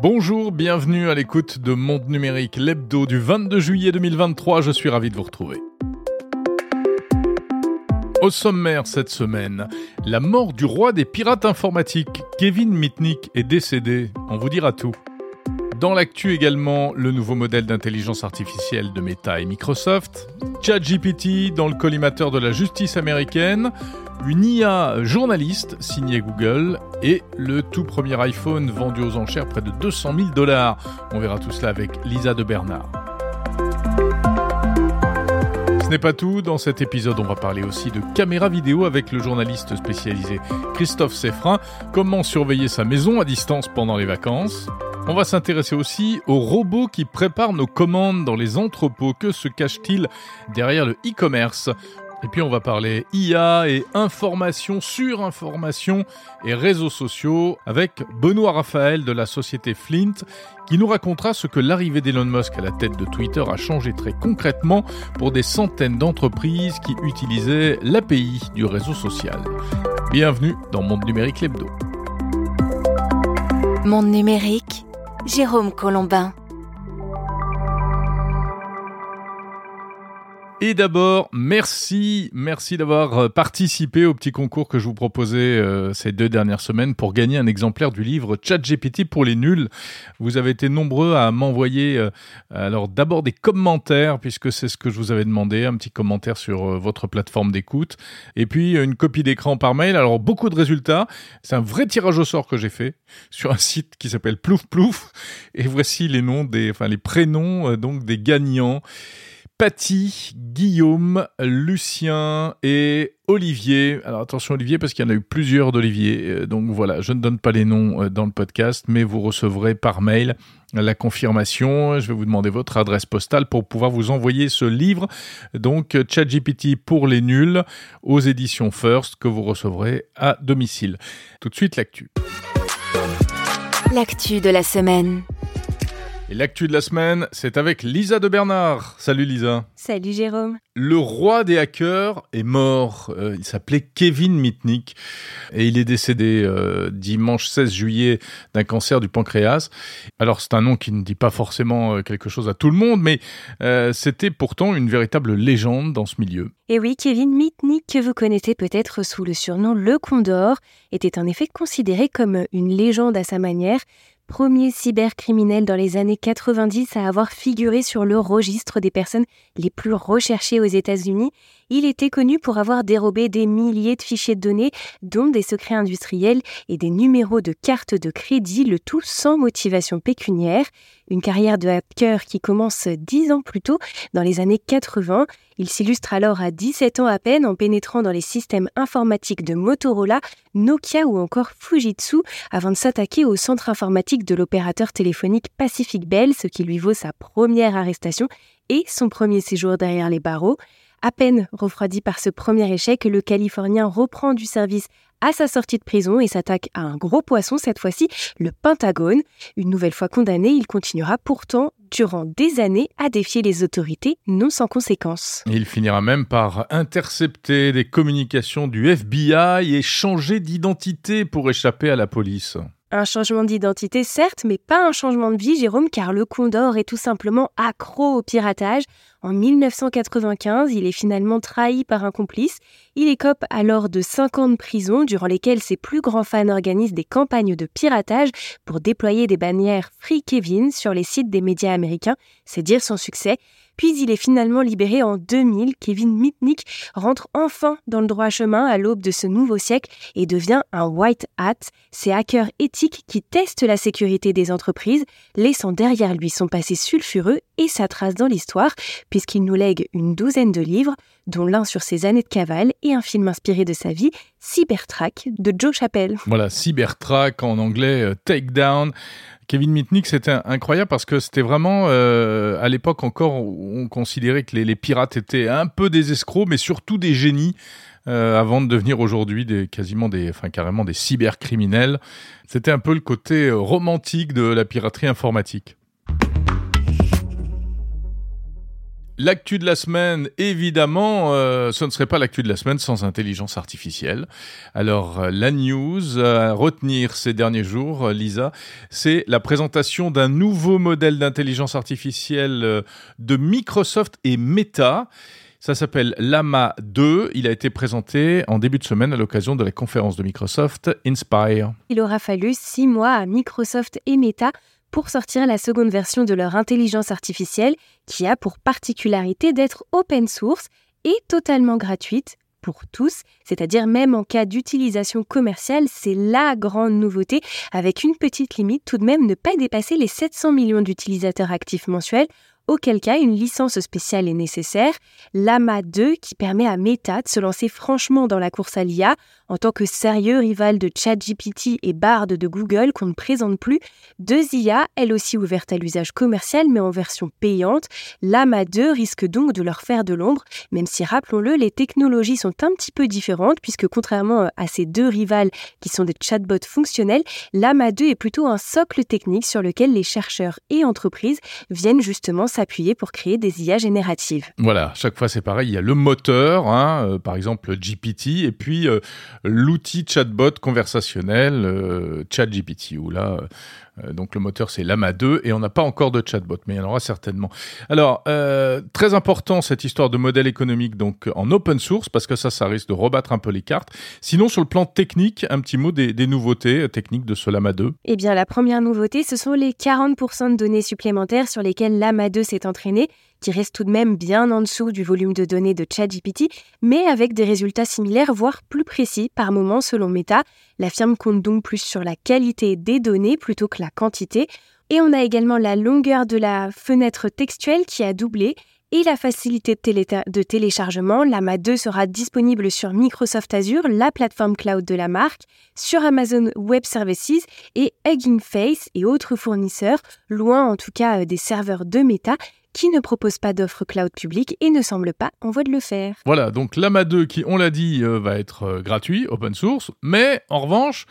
Bonjour, bienvenue à l'écoute de Monde Numérique, l'hebdo du 22 juillet 2023. Je suis ravi de vous retrouver. Au sommaire cette semaine, la mort du roi des pirates informatiques, Kevin Mitnick, est décédé. On vous dira tout. Dans l'actu également, le nouveau modèle d'intelligence artificielle de Meta et Microsoft, ChatGPT dans le collimateur de la justice américaine, une IA journaliste signée Google et le tout premier iPhone vendu aux enchères près de 200 000 dollars. On verra tout cela avec Lisa de Bernard. Ce n'est pas tout, dans cet épisode on va parler aussi de caméra vidéo avec le journaliste spécialisé Christophe Seffrin, comment surveiller sa maison à distance pendant les vacances? On va s'intéresser aussi aux robots qui préparent nos commandes dans les entrepôts. Que se cache-t-il derrière le e-commerce? Et puis on va parler IA et information sur information et réseaux sociaux avec Benoît Raphaël de la société Flint qui nous racontera ce que l'arrivée d'Elon Musk à la tête de Twitter a changé très concrètement pour des centaines d'entreprises qui utilisaient l'API du réseau social. Bienvenue dans Monde Numérique Lebdo. Monde Numérique, Jérôme Colombin. Et d'abord, merci, merci d'avoir euh, participé au petit concours que je vous proposais euh, ces deux dernières semaines pour gagner un exemplaire du livre ChatGPT pour les nuls. Vous avez été nombreux à m'envoyer euh, alors d'abord des commentaires puisque c'est ce que je vous avais demandé, un petit commentaire sur votre plateforme d'écoute et puis une copie d'écran par mail. Alors beaucoup de résultats, c'est un vrai tirage au sort que j'ai fait sur un site qui s'appelle Plouf Plouf et voici les noms des enfin les prénoms donc des gagnants. Patty, Guillaume, Lucien et Olivier. Alors attention Olivier parce qu'il y en a eu plusieurs d'Olivier. Euh, donc voilà, je ne donne pas les noms euh, dans le podcast, mais vous recevrez par mail la confirmation. Je vais vous demander votre adresse postale pour pouvoir vous envoyer ce livre. Donc ChatGPT pour les nuls aux éditions First que vous recevrez à domicile. Tout de suite l'actu. L'actu de la semaine. Et l'actu de la semaine, c'est avec Lisa de Bernard. Salut Lisa. Salut Jérôme. Le roi des hackers est mort. Euh, il s'appelait Kevin Mitnick et il est décédé euh, dimanche 16 juillet d'un cancer du pancréas. Alors c'est un nom qui ne dit pas forcément euh, quelque chose à tout le monde, mais c'était pourtant une véritable légende dans ce milieu. Et oui, Kevin Mitnick, que vous connaissez peut-être sous le surnom Le Condor, était en effet considéré comme une légende à sa manière premier cybercriminel dans les années 90 à avoir figuré sur le registre des personnes les plus recherchées aux États-Unis il était connu pour avoir dérobé des milliers de fichiers de données, dont des secrets industriels et des numéros de cartes de crédit, le tout sans motivation pécuniaire. Une carrière de hacker qui commence dix ans plus tôt, dans les années 80. Il s'illustre alors à 17 ans à peine en pénétrant dans les systèmes informatiques de Motorola, Nokia ou encore Fujitsu avant de s'attaquer au centre informatique de l'opérateur téléphonique Pacific Bell, ce qui lui vaut sa première arrestation et son premier séjour derrière les barreaux. À peine refroidi par ce premier échec, le Californien reprend du service à sa sortie de prison et s'attaque à un gros poisson, cette fois-ci le Pentagone. Une nouvelle fois condamné, il continuera pourtant durant des années à défier les autorités, non sans conséquences. Il finira même par intercepter des communications du FBI et changer d'identité pour échapper à la police. Un changement d'identité, certes, mais pas un changement de vie, Jérôme, car le Condor est tout simplement accro au piratage. En 1995, il est finalement trahi par un complice. Il écope alors de 5 ans de prison, durant lesquels ses plus grands fans organisent des campagnes de piratage pour déployer des bannières Free Kevin sur les sites des médias américains. C'est dire son succès. Puis il est finalement libéré en 2000. Kevin Mitnick rentre enfin dans le droit chemin à l'aube de ce nouveau siècle et devient un white hat. Ces hackers éthiques qui testent la sécurité des entreprises, laissant derrière lui son passé sulfureux et sa trace dans l'histoire, puisqu'il nous lègue une douzaine de livres, dont l'un sur ses années de cavale et un film inspiré de sa vie, Cybertrack de Joe Chappelle. Voilà, Cybertrack en anglais, euh, Takedown. Kevin Mitnick, c'était incroyable parce que c'était vraiment, euh, à l'époque encore, on considérait que les, pirates étaient un peu des escrocs, mais surtout des génies. Euh, avant de devenir aujourd'hui des quasiment des enfin carrément des cybercriminels. C'était un peu le côté romantique de la piraterie informatique. L'actu de la semaine, évidemment, euh, ce ne serait pas l'actu de la semaine sans intelligence artificielle. Alors, euh, la news à retenir ces derniers jours, euh, Lisa, c'est la présentation d'un nouveau modèle d'intelligence artificielle de Microsoft et Meta. Ça s'appelle Lama 2. Il a été présenté en début de semaine à l'occasion de la conférence de Microsoft Inspire. Il aura fallu six mois à Microsoft et Meta pour sortir la seconde version de leur intelligence artificielle qui a pour particularité d'être open source et totalement gratuite pour tous, c'est-à-dire même en cas d'utilisation commerciale, c'est la grande nouveauté, avec une petite limite tout de même ne pas dépasser les 700 millions d'utilisateurs actifs mensuels auquel cas une licence spéciale est nécessaire, l'AMA 2 qui permet à Meta de se lancer franchement dans la course à l'IA en tant que sérieux rival de ChatGPT et Bard de Google qu'on ne présente plus, deux IA, elles aussi ouvertes à l'usage commercial mais en version payante, l'AMA 2 risque donc de leur faire de l'ombre, même si rappelons-le, les technologies sont un petit peu différentes puisque contrairement à ces deux rivales qui sont des chatbots fonctionnels, l'AMA 2 est plutôt un socle technique sur lequel les chercheurs et entreprises viennent justement s'appuyer pour créer des IA génératives. Voilà, chaque fois c'est pareil, il y a le moteur, hein, euh, par exemple GPT, et puis euh, l'outil chatbot conversationnel euh, ChatGPT, où là, donc le moteur c'est Lama 2 et on n'a pas encore de chatbot, mais il y en aura certainement. Alors euh, très important cette histoire de modèle économique donc en open source parce que ça, ça risque de rebattre un peu les cartes. Sinon sur le plan technique, un petit mot des, nouveautés techniques de ce Lama 2. Eh bien la première nouveauté, ce sont les 40% de données supplémentaires sur lesquelles Lama 2 s'est entraîné qui reste tout de même bien en dessous du volume de données de ChatGPT, mais avec des résultats similaires, voire plus précis par moment selon Meta. La firme compte donc plus sur la qualité des données plutôt que la quantité. Et on a également la longueur de la fenêtre textuelle qui a doublé et la facilité de, téléchargement. Lama 2 sera disponible sur Microsoft Azure, la plateforme cloud de la marque, sur Amazon Web Services et Hugging Face et autres fournisseurs, loin en tout cas euh, des serveurs de Meta qui ne propose pas d'offre cloud publique et ne semble pas en voie de le faire. Voilà, donc l'AMA 2 qui, on l'a dit, euh, va être euh, gratuit, open source, mais en revanche,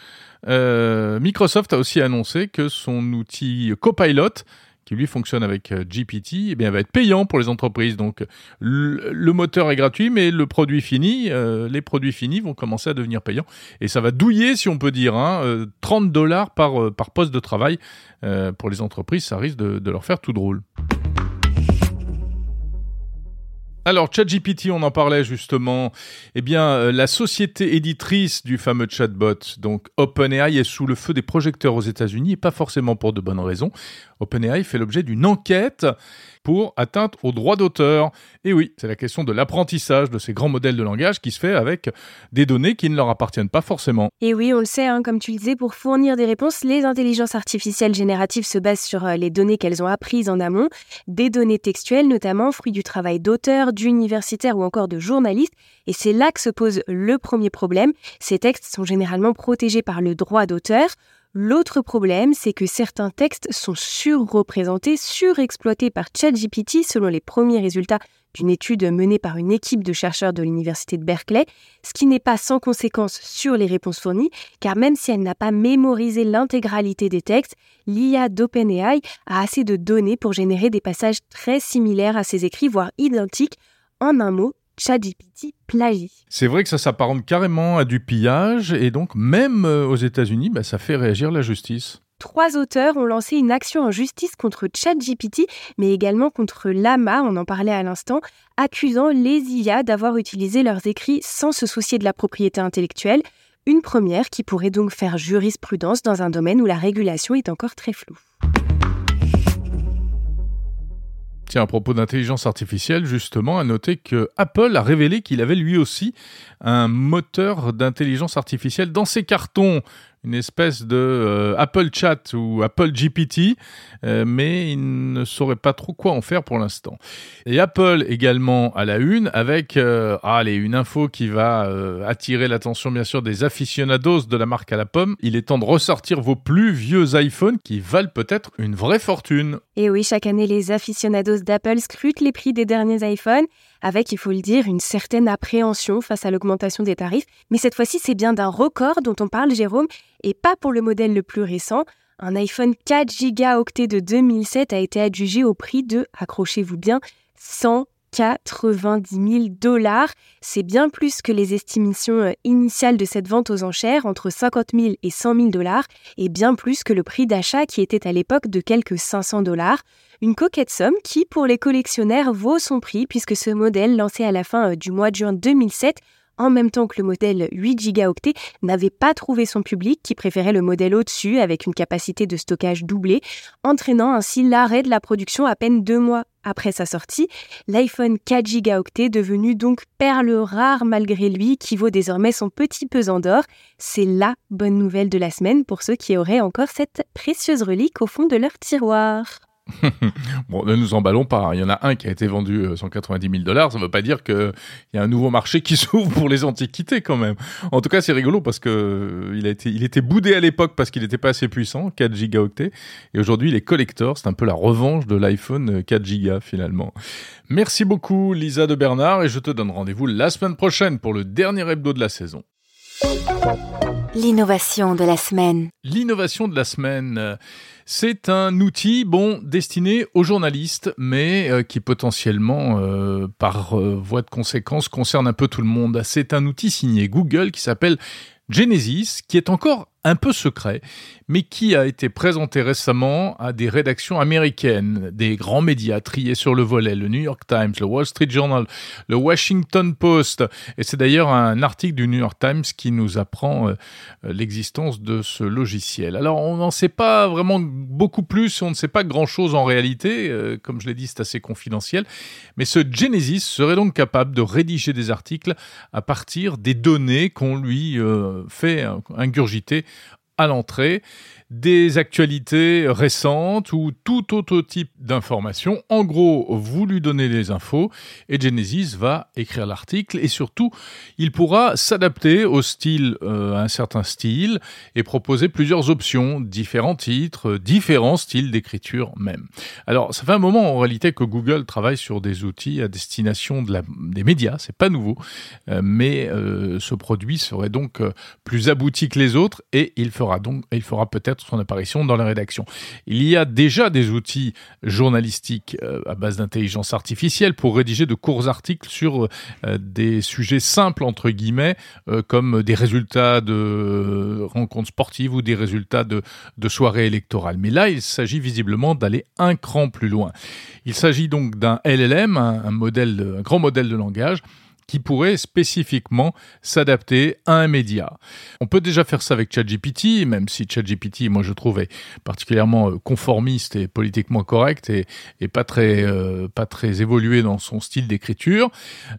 euh, Microsoft a aussi annoncé que son outil Copilot qui lui fonctionne avec GPT, eh bien, va être payant pour les entreprises. Donc, le, moteur est gratuit, mais les produits finis vont commencer à devenir payants. Et ça va douiller, si on peut dire, hein, 30 dollars par, poste de travail pour les entreprises. Ça risque de leur faire tout drôle. Alors, ChatGPT, on en parlait justement. Eh bien, euh, la société éditrice du fameux chatbot, donc OpenAI, est sous le feu des projecteurs aux États-Unis et pas forcément pour de bonnes raisons. OpenAI fait l'objet d'une enquête pour atteinte aux droits d'auteur. Et oui, c'est la question de l'apprentissage de ces grands modèles de langage qui se fait avec des données qui ne leur appartiennent pas forcément. Et oui, on le sait, hein, comme tu le disais, pour fournir des réponses, les intelligences artificielles génératives se basent sur euh, les données qu'elles ont apprises en amont, des données textuelles notamment, fruits du travail d'auteurs, d'universitaires ou encore de journalistes. Et c'est là que se pose le premier problème. Ces textes sont généralement protégés par le droit d'auteur. L'autre problème, c'est que certains textes sont surreprésentés, surexploités par ChatGPT selon les premiers résultats d'une étude menée par une équipe de chercheurs de l'université de Berkeley, ce qui n'est pas sans conséquence sur les réponses fournies, car même si elle n'a pas mémorisé l'intégralité des textes, l'IA d'OpenAI a assez de données pour générer des passages très similaires à ses écrits, voire identiques. En un mot, ChatGPT plagie. C'est vrai que ça s'apparente carrément à du pillage et donc même euh, aux États-Unis, bah, ça fait réagir la justice. Trois auteurs ont lancé une action en justice contre ChatGPT, mais également contre Lama, on en parlait à l'instant, accusant les IA d'avoir utilisé leurs écrits sans se soucier de la propriété intellectuelle, une première qui pourrait donc faire jurisprudence dans un domaine où la régulation est encore très floue. Tiens, à propos d'intelligence artificielle, justement, à noter que Apple a révélé qu'il avait lui aussi un moteur d'intelligence artificielle dans ses cartons une espèce de euh, Apple Chat ou Apple GPT, euh, mais il ne saurait pas trop quoi en faire pour l'instant. Et Apple également à la une avec euh, allez, une info qui va attirer l'attention bien sûr des aficionados de la marque à la pomme. Il est temps de ressortir vos plus vieux iPhones qui valent peut-être une vraie fortune. Et oui, chaque année les aficionados d'Apple scrutent les prix des derniers iPhones avec, il faut le dire, une certaine appréhension face à l'augmentation des tarifs. Mais cette fois-ci, c'est bien d'un record dont on parle, Jérôme, et pas pour le modèle le plus récent. Un iPhone 4 gigaoctets de 2007 a été adjugé au prix de, accrochez-vous bien, 100 90 000 dollars. C'est bien plus que les estimations euh, initiales de cette vente aux enchères, entre 50 000 et 100 000 dollars, et bien plus que le prix d'achat qui était à l'époque de quelques 500 dollars. Une coquette somme qui, pour les collectionneurs, vaut son prix puisque ce modèle, lancé à la fin euh, du mois de juin 2007, en même temps que le modèle 8 gigaoctets, n'avait pas trouvé son public qui préférait le modèle au-dessus avec une capacité de stockage doublée, entraînant ainsi l'arrêt de la production à peine deux mois après sa sortie. L'iPhone 4 gigaoctets, devenu donc perle rare malgré lui, qui vaut désormais son petit pesant d'or. C'est la bonne nouvelle de la semaine pour ceux qui auraient encore cette précieuse relique au fond de leur tiroir. bon, ne nous emballons pas. Il y en a un qui a été vendu 190 euh, 000 dollars. Ça ne veut pas dire qu'il y a un nouveau marché qui s'ouvre pour les antiquités quand même. En tout cas, c'est rigolo parce que euh, il a été, il était boudé à l'époque parce qu'il n'était pas assez puissant, 4 gigaoctets. Et aujourd'hui, il est collector. C'est un peu la revanche de l'iPhone 4 gigas finalement. Merci beaucoup, Lisa de Bernard, et je te donne rendez-vous la semaine prochaine pour le dernier hebdo de la saison. L'innovation de la semaine. L'innovation de la semaine. C'est un outil, bon, destiné aux journalistes, mais euh, qui potentiellement, euh, par euh, voie de conséquence, concerne un peu tout le monde. C'est un outil signé Google qui s'appelle Genesis, qui est encore un peu secret, mais qui a été présenté récemment à des rédactions américaines, des grands médias triés sur le volet, le New York Times, le Wall Street Journal, le Washington Post. Et c'est d'ailleurs un article du New York Times qui nous apprend euh, l'existence de ce logiciel. Alors on n'en sait pas vraiment beaucoup plus, on ne sait pas grand-chose en réalité, euh, comme je l'ai dit c'est assez confidentiel, mais ce Genesis serait donc capable de rédiger des articles à partir des données qu'on lui euh, fait ingurgiter à l'entrée des actualités récentes ou tout autre type d'informations. En gros, vous lui donnez les infos et Genesis va écrire l'article et surtout, il pourra s'adapter au style, euh, à un certain style et proposer plusieurs options, différents titres, différents styles d'écriture même. Alors, ça fait un moment en réalité que Google travaille sur des outils à destination des médias, c'est pas nouveau, euh, mais euh, ce produit serait donc plus abouti que les autres et il fera donc, il fera peut-être son apparition dans la rédaction. Il y a déjà des outils journalistiques euh, à base d'intelligence artificielle pour rédiger de courts articles sur euh, des sujets simples, entre guillemets, euh, comme des résultats de rencontres sportives ou des résultats de, soirées électorales. Mais là, il s'agit visiblement d'aller un cran plus loin. Il s'agit donc d'un LLM, un, modèle, un grand modèle de langage, qui pourrait spécifiquement s'adapter à un média. On peut déjà faire ça avec ChatGPT, même si ChatGPT, moi je trouve, est particulièrement euh, conformiste et politiquement correct et, pas très euh, pas très évolué dans son style d'écriture.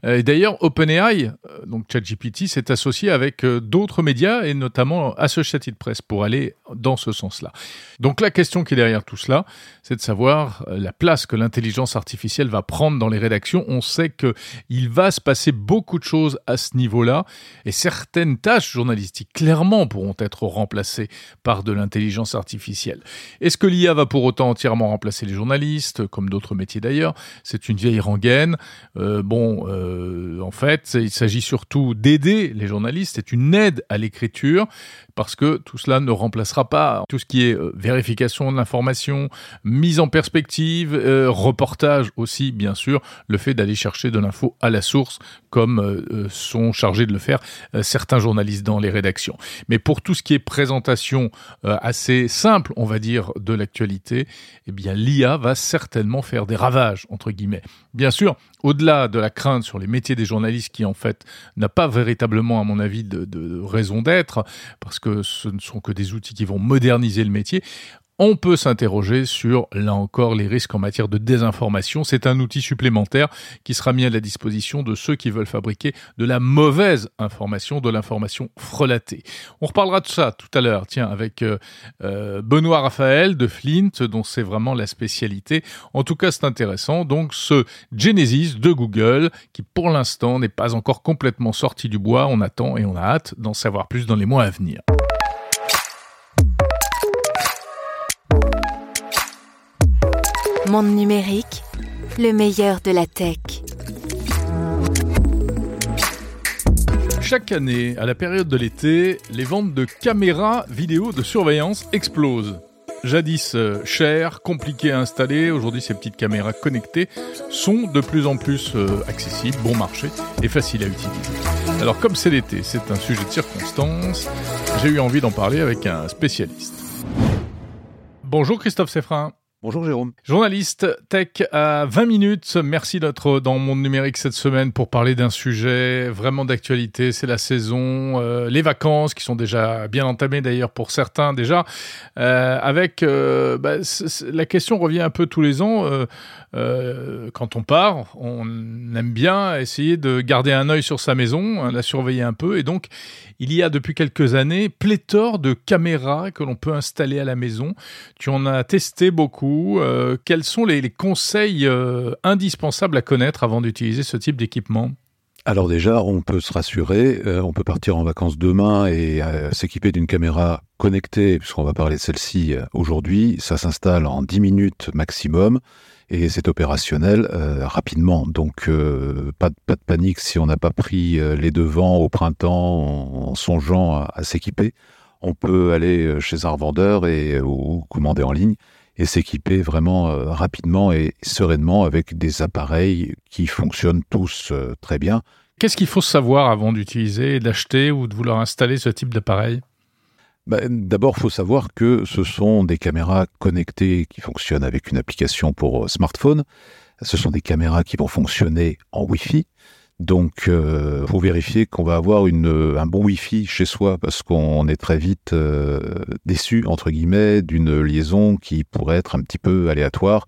Euh, et d'ailleurs, OpenAI, donc ChatGPT, s'est associé avec d'autres médias et notamment Associated Press pour aller dans ce sens-là. Donc la question qui est derrière tout cela, c'est de savoir la place que l'intelligence artificielle va prendre dans les rédactions. On sait que il va se passer beaucoup de choses à ce niveau-là et certaines tâches journalistiques clairement pourront être remplacées par de l'intelligence artificielle. Est-ce que l'IA va pour autant entièrement remplacer les journalistes, comme d'autres métiers d'ailleurs? C'est une vieille rengaine. Euh, bon, euh, en fait, il s'agit surtout d'aider les journalistes. C'est une aide à l'écriture parce que tout cela ne remplacera pas tout ce qui est euh, vérification de l'information, mise en perspective, reportage aussi, bien sûr, le fait d'aller chercher de l'info à la source, comme euh, sont chargés de le faire certains journalistes dans les rédactions. Mais pour tout ce qui est présentation assez simple, on va dire, de l'actualité, eh bien, l'IA va certainement faire des ravages, entre guillemets. Bien sûr, au-delà de la crainte sur les métiers des journalistes qui en fait n'a pas véritablement à mon avis de raison d'être parce que ce ne sont que des outils qui vont moderniser le métier on peut s'interroger sur, là encore, les risques en matière de désinformation. C'est un outil supplémentaire qui sera mis à la disposition de ceux qui veulent fabriquer de la mauvaise information, de l'information frelatée. On reparlera de ça tout à l'heure, tiens, avec euh, euh, Benoît Raphaël de Flint, dont c'est vraiment la spécialité. En tout cas, c'est intéressant. Donc, ce Genesis de Google, qui pour l'instant n'est pas encore complètement sorti du bois, on attend et on a hâte d'en savoir plus dans les mois à venir. Monde numérique, le meilleur de la tech. Chaque année, à la période de l'été, les ventes de caméras vidéo de surveillance explosent. Jadis euh, cher, compliqué à installer, aujourd'hui ces petites caméras connectées sont de plus en plus euh, accessibles, bon marché et faciles à utiliser. Alors comme c'est l'été, c'est un sujet de circonstance, j'ai eu envie d'en parler avec un spécialiste. Bonjour Christophe Seffrin. Bonjour Jérôme. Journaliste tech à 20 minutes. Merci d'être dans Monde Numérique cette semaine pour parler d'un sujet vraiment d'actualité. C'est la saison, euh, les vacances qui sont déjà bien entamées d'ailleurs pour certains déjà. Euh, avec euh, bah, la question revient un peu tous les ans. Quand on part, on aime bien essayer de garder un œil sur sa maison, hein, la surveiller un peu. Et donc, il y a depuis quelques années pléthore de caméras que l'on peut installer à la maison. Tu en as testé beaucoup. Euh, quels sont les, conseils euh, indispensables à connaître avant d'utiliser ce type d'équipement? Alors déjà, on peut se rassurer, euh, on peut partir en vacances demain et s'équiper d'une caméra connectée, puisqu'on va parler de celle-ci aujourd'hui. Ça s'installe en 10 minutes maximum et c'est opérationnel euh, rapidement. Donc euh, pas, de, panique si on n'a pas pris euh, les devants au printemps en, songeant à, s'équiper. On peut aller chez un revendeur et ou commander en ligne et s'équiper vraiment rapidement et sereinement avec des appareils qui fonctionnent tous très bien. Qu'est-ce qu'il faut savoir avant d'utiliser, d'acheter ou de vouloir installer ce type d'appareil? Bah, d'abord, il faut savoir que ce sont des caméras connectées qui fonctionnent avec une application pour euh, smartphone. Ce sont des caméras qui vont fonctionner en Wi-Fi. Donc, euh, faut vérifier qu'on va avoir une, un bon Wi-Fi chez soi parce qu'on est très vite euh, déçu entre guillemets d'une liaison qui pourrait être un petit peu aléatoire.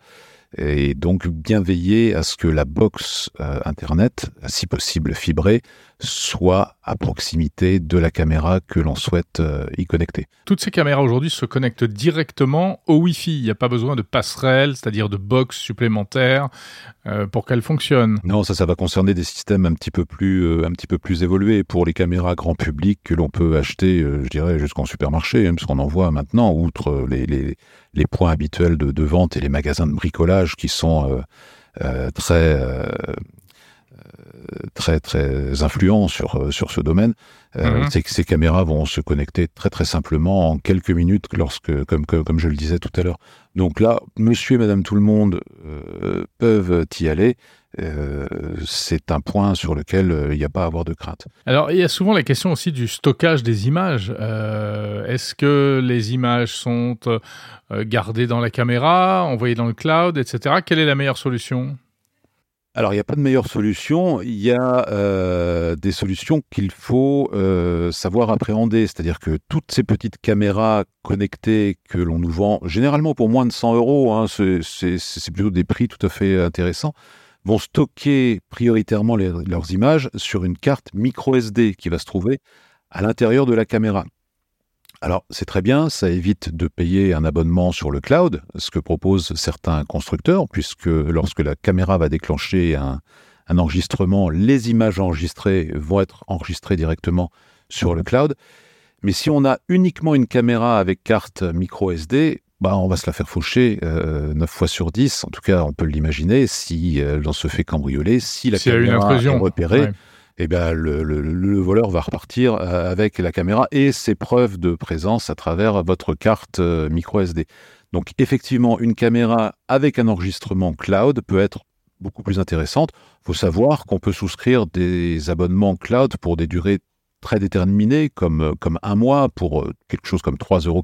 Et donc bien veiller à ce que la box euh, Internet, si possible fibrée, soit à proximité de la caméra que l'on souhaite euh, y connecter. Toutes ces caméras aujourd'hui se connectent directement au Wi-Fi. Il n'y a pas besoin de passerelle, c'est-à-dire de box supplémentaires euh, pour qu'elles fonctionnent. Non, ça, ça va concerner des systèmes un petit peu plus, un petit peu plus évolués pour les caméras grand public que l'on peut acheter, je dirais, jusqu'en supermarché, hein, parce qu'on en voit maintenant, outre les, les les points habituels de, vente et les magasins de bricolage qui sont euh, euh, très euh, très très influents sur sur ce domaine. Mhm. C'est que ces caméras vont se connecter très très simplement en quelques minutes, lorsque comme comme, je le disais tout à l'heure. Donc là, Monsieur et Madame tout le monde peuvent y aller. Euh, c'est un point sur lequel euh, il n'y a pas à avoir de crainte. Alors, il y a souvent la question aussi du stockage des images. Euh, est-ce que les images sont gardées dans la caméra, envoyées dans le cloud, etc. Quelle est la meilleure solution? Alors, il n'y a pas de meilleure solution. Il y a des solutions qu'il faut savoir appréhender. C'est-à-dire que toutes ces petites caméras connectées que l'on nous vend, généralement pour moins de 100 euros, hein, c'est plutôt des prix tout à fait intéressants vont stocker prioritairement leurs images sur une carte micro SD qui va se trouver à l'intérieur de la caméra. Alors c'est très bien, ça évite de payer un abonnement sur le cloud, ce que proposent certains constructeurs, puisque lorsque la caméra va déclencher un, enregistrement, les images enregistrées vont être enregistrées directement sur le cloud. Mais si on a uniquement une caméra avec carte micro SD, bah, on va se la faire faucher euh, 9 fois sur 10. En tout cas, on peut l'imaginer si euh, l'on se fait cambrioler, si la caméra est repérée. Eh bien, le, voleur va repartir euh, avec la caméra et ses preuves de présence à travers votre carte euh, micro SD. Donc, effectivement, une caméra avec un enregistrement cloud peut être beaucoup plus intéressante. Il faut savoir qu'on peut souscrire des abonnements cloud pour des durées très déterminées, comme, comme un mois, pour quelque chose comme 3,99 euros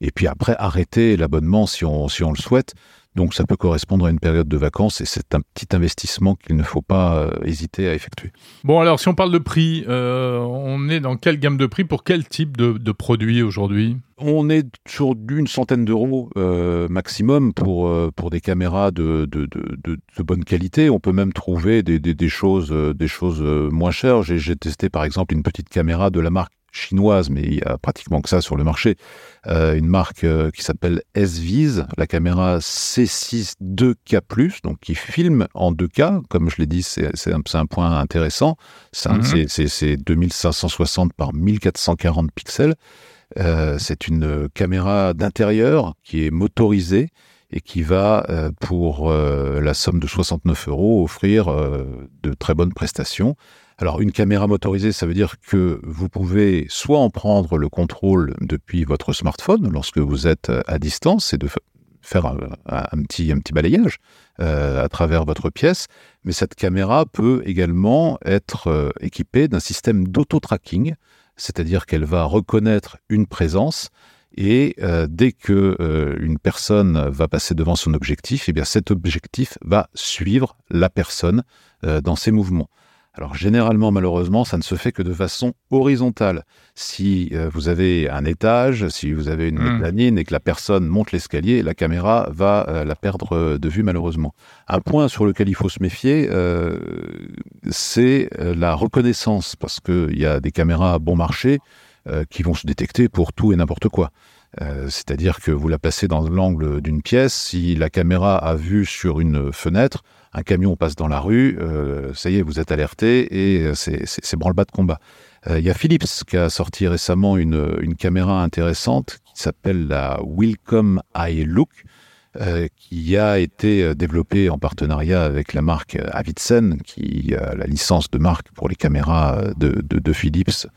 et puis après arrêter l'abonnement si on, si on le souhaite. Donc ça peut correspondre à une période de vacances et c'est un petit investissement qu'il ne faut pas euh, hésiter à effectuer. Bon alors si on parle de prix, euh, on est dans quelle gamme de prix? Pour quel type de, de produit aujourd'hui? On est sur d'une centaine d'euros euh, maximum pour, pour des caméras de, de, de, de, bonne qualité. On peut même trouver des, des, des choses, des choses moins chères. J'ai testé par exemple une petite caméra de la marque chinoise, mais il y a pratiquement que ça sur le marché, euh, une marque euh, qui s'appelle S-Vise, la caméra C6 2K+, donc qui filme en 2K, comme je l'ai dit, c'est un, un, point intéressant, c'est 2560 par 1440 pixels, euh, c'est une caméra d'intérieur qui est motorisée et qui va, pour la somme de 69 euros, offrir de très bonnes prestations Alors une caméra motorisée, ça veut dire que vous pouvez soit en prendre le contrôle depuis votre smartphone lorsque vous êtes à distance et de faire un, petit, balayage euh, à travers votre pièce, mais cette caméra peut également être euh, équipée d'un système d'auto-tracking, c'est-à-dire qu'elle va reconnaître une présence et euh, dès que une personne va passer devant son objectif, eh bien cet objectif va suivre la personne dans ses mouvements. Alors généralement, malheureusement, ça ne se fait que de façon horizontale. Si euh, vous avez un étage, si vous avez une mmh. et que la personne monte l'escalier, la caméra va euh, la perdre de vue malheureusement. Un point sur lequel il faut se méfier, euh, c'est la reconnaissance, parce qu'il y a des caméras à bon marché qui vont se détecter pour tout et n'importe quoi. C'est-à-dire que vous la passez dans l'angle d'une pièce, si la caméra a vu sur une fenêtre, un camion passe dans la rue, euh, ça y est, vous êtes alerté et euh, c'est branle-bas de combat. Euh, il y a Philips qui a sorti récemment une, caméra intéressante qui s'appelle la Wilcom Eye Look, qui a été développée en partenariat avec la marque Avidsen, qui a la licence de marque pour les caméras de, Philips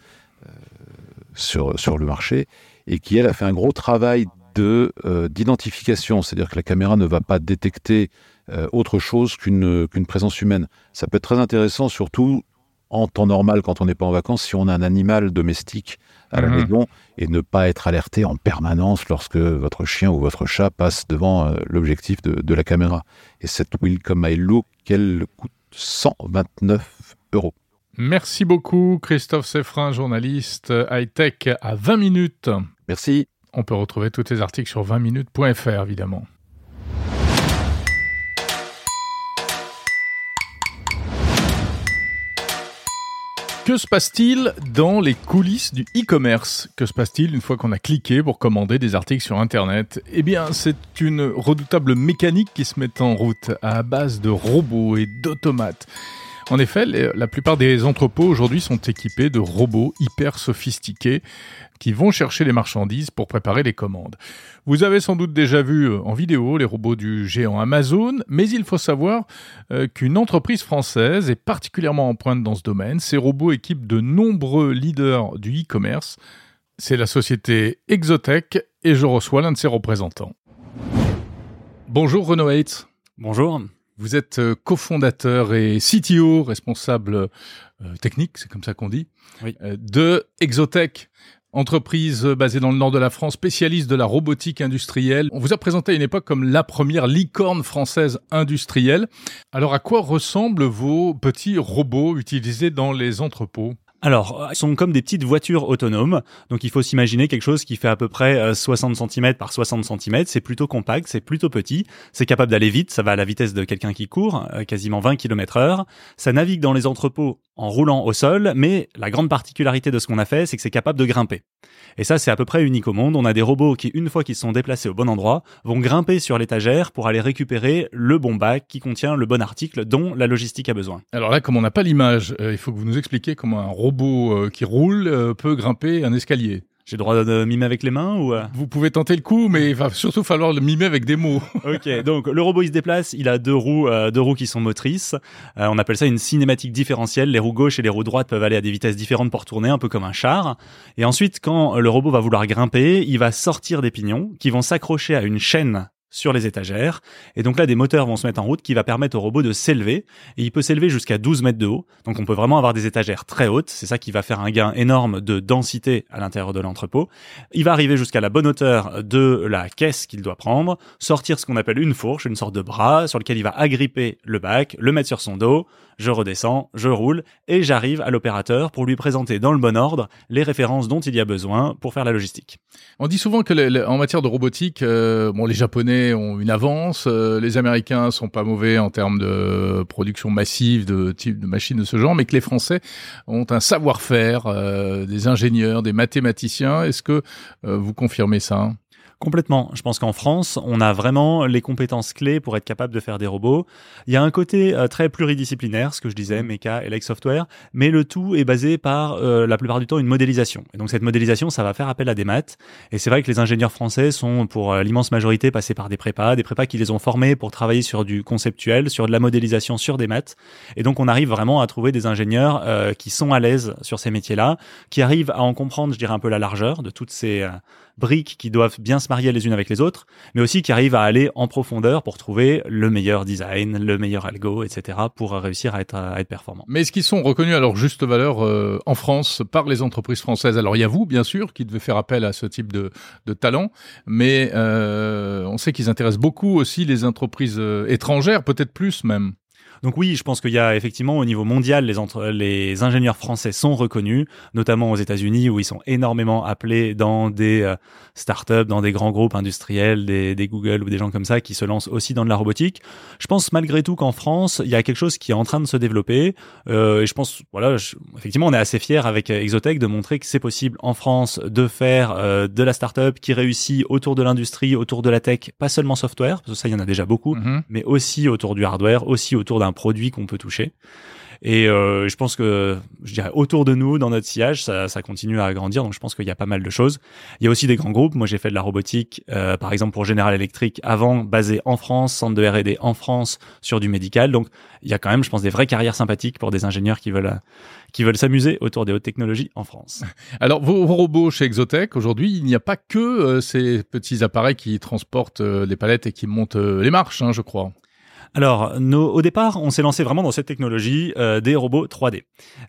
sur, le marché, et qui, elle, a fait un gros travail de d'identification, c'est-à-dire que la caméra ne va pas détecter euh, autre chose qu'une qu'une présence humaine. Ça peut être très intéressant, surtout en temps normal quand on n'est pas en vacances, si on a un animal domestique à la mhm. maison et ne pas être alerté en permanence lorsque votre chien ou votre chat passe devant euh, l'objectif de, de, la caméra. Et cette Welcome I Look, elle coûte 129 euros. Merci beaucoup Christophe Seffrin, journaliste high-tech à 20 minutes. Merci. On peut retrouver tous tes articles sur 20minutes.fr évidemment. Que se passe-t-il dans les coulisses du e-commerce? Que se passe-t-il une fois qu'on a cliqué pour commander des articles sur Internet? Eh bien, c'est une redoutable mécanique qui se met en route à base de robots et d'automates. En effet, la plupart des entrepôts aujourd'hui sont équipés de robots hyper sophistiqués qui vont chercher les marchandises pour préparer les commandes. Vous avez sans doute déjà vu euh, en vidéo les robots du géant Amazon, mais il faut savoir euh, qu'une entreprise française est particulièrement en dans ce domaine. Ces robots équipent de nombreux leaders du e-commerce. C'est la société Exotech et je reçois l'un de ses représentants. Bonjour Renaud Hates. Bonjour. Vous êtes euh, cofondateur et CTO, responsable euh, technique, c'est comme ça qu'on dit, euh, de Exotech, entreprise basée dans le nord de la France, spécialiste de la robotique industrielle. On vous a présenté à une époque comme la première licorne française industrielle. Alors à quoi ressemblent vos petits robots utilisés dans les entrepôts? Alors, ils sont comme des petites voitures autonomes. Donc, il faut s'imaginer quelque chose qui fait à peu près 60 euh, cm par 60 cm. C'est plutôt compact, c'est plutôt petit. C'est capable d'aller vite. Ça va à la vitesse de quelqu'un qui court, euh, quasiment 20 km heure. Ça navigue dans les entrepôts en roulant au sol. Mais la grande particularité de ce qu'on a fait, c'est que c'est capable de grimper. Et ça, c'est à peu près unique au monde. On a des robots qui, une fois qu'ils sont déplacés au bon endroit, vont grimper sur l'étagère pour aller récupérer le bon bac qui contient le bon article dont la logistique a besoin. Alors là, comme on n'a pas l'image, euh, il faut que vous nous expliquiez comment un robot euh, qui roule euh, peut grimper un escalier. J'ai le droit de mimer avec les mains ou euh? Vous pouvez tenter le coup, mais il va surtout falloir le mimer avec des mots. ok, donc le robot il se déplace, il a deux roues, deux roues qui sont motrices. on appelle ça une cinématique différentielle. Les roues gauches et les roues droites peuvent aller à des vitesses différentes pour tourner, un peu comme un char. Et ensuite, quand le robot va vouloir grimper, il va sortir des pignons qui vont s'accrocher à une chaîne sur les étagères. Et donc là, des moteurs vont se mettre en route qui va permettre au robot de s'élever. Et il peut s'élever jusqu'à 12 mètres de haut. Donc on peut vraiment avoir des étagères très hautes. C'est ça qui va faire un gain énorme de densité à l'intérieur de l'entrepôt. Il va arriver jusqu'à la bonne hauteur de la caisse qu'il doit prendre, sortir ce qu'on appelle une fourche, une sorte de bras sur lequel il va agripper le bac, le mettre sur son dos, je redescends, je roule et j'arrive à l'opérateur pour lui présenter dans le bon ordre les références dont il y a besoin pour faire la logistique. On dit souvent que en matière de robotique, euh, bon, les Japonais ont une avance, euh, les Américains sont pas mauvais en termes de production massive de type de machines de ce genre, mais que les Français ont un savoir-faire, euh, des ingénieurs, des mathématiciens. Est-ce que vous confirmez ça? Complètement. Je pense qu'en France, on a vraiment les compétences clés pour être capable de faire des robots. Il y a un côté euh, très pluridisciplinaire, ce que je disais, Mecha Lake Software, mais le tout est basé par euh, la plupart du temps une modélisation. Et donc cette modélisation, ça va faire appel à des maths. Et c'est vrai que les ingénieurs français sont pour euh, l'immense majorité passés par des prépas, des prépas qui les ont formés pour travailler sur du conceptuel, sur de la modélisation, sur des maths. Et donc on arrive vraiment à trouver des ingénieurs qui sont à l'aise sur ces métiers-là, qui arrivent à en comprendre, je dirais un peu la largeur de toutes ces briques qui doivent bien se marier les unes avec les autres, mais aussi qui arrivent à aller en profondeur pour trouver le meilleur design, le meilleur algo, etc., pour réussir à être, à être performant. Mais est-ce qu'ils sont reconnus à leur juste valeur euh, en France par les entreprises françaises? Alors il y a vous, bien sûr, qui devez faire appel à ce type de, de talent, mais euh, on sait qu'ils intéressent beaucoup aussi les entreprises euh, étrangères, peut-être plus même. Donc oui, je pense qu'il y a effectivement au niveau mondial, les, les ingénieurs français sont reconnus, notamment aux États-Unis où ils sont énormément appelés dans des euh, startups, dans des grands groupes industriels, des, des, Google ou des gens comme ça qui se lancent aussi dans de la robotique. Je pense malgré tout qu'en France, il y a quelque chose qui est en train de se développer. Euh, et je pense, voilà, effectivement, on est assez fiers avec Exotech de montrer que c'est possible en France de faire euh, de la startup qui réussit autour de l'industrie, autour de la tech, pas seulement software, parce que ça, il y en a déjà beaucoup, mm-hmm. mais aussi autour du hardware, aussi autour d'un produit qu'on peut toucher. Et euh, je pense que, je dirais, autour de nous, dans notre sillage, ça, continue à grandir. Donc, je pense qu'il y a pas mal de choses. Il y a aussi des grands groupes. Moi, j'ai fait de la robotique, euh, par exemple, pour General Electric, avant, basé en France, centre de R&D en France, sur du médical. Donc, il y a quand même, je pense, des vraies carrières sympathiques pour des ingénieurs qui veulent qui veulent s'amuser autour des hautes technologies en France. Alors, vos, robots chez Exotech, aujourd'hui, il n'y a pas que euh, ces petits appareils qui transportent les palettes et qui montent les marches, hein, je crois. Alors, au départ, on s'est lancé vraiment dans cette technologie euh, des robots 3D.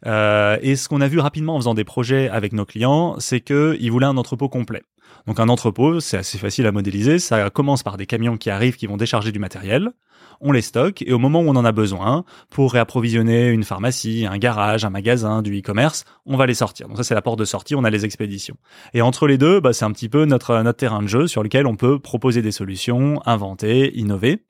Euh, et ce qu'on a vu rapidement en faisant des projets avec nos clients, c'est qu'ils voulaient un entrepôt complet. Donc un entrepôt, c'est assez facile à modéliser. Ça commence par des camions qui arrivent, qui vont décharger du matériel on les stocke et au moment où on en a besoin pour réapprovisionner une pharmacie, un garage, un magasin, du e-commerce, on va les sortir. Donc ça c'est la porte de sortie, on a les expéditions. Et entre les deux, bah, c'est un petit peu notre notre terrain de jeu sur lequel on peut proposer des solutions, inventer, innover.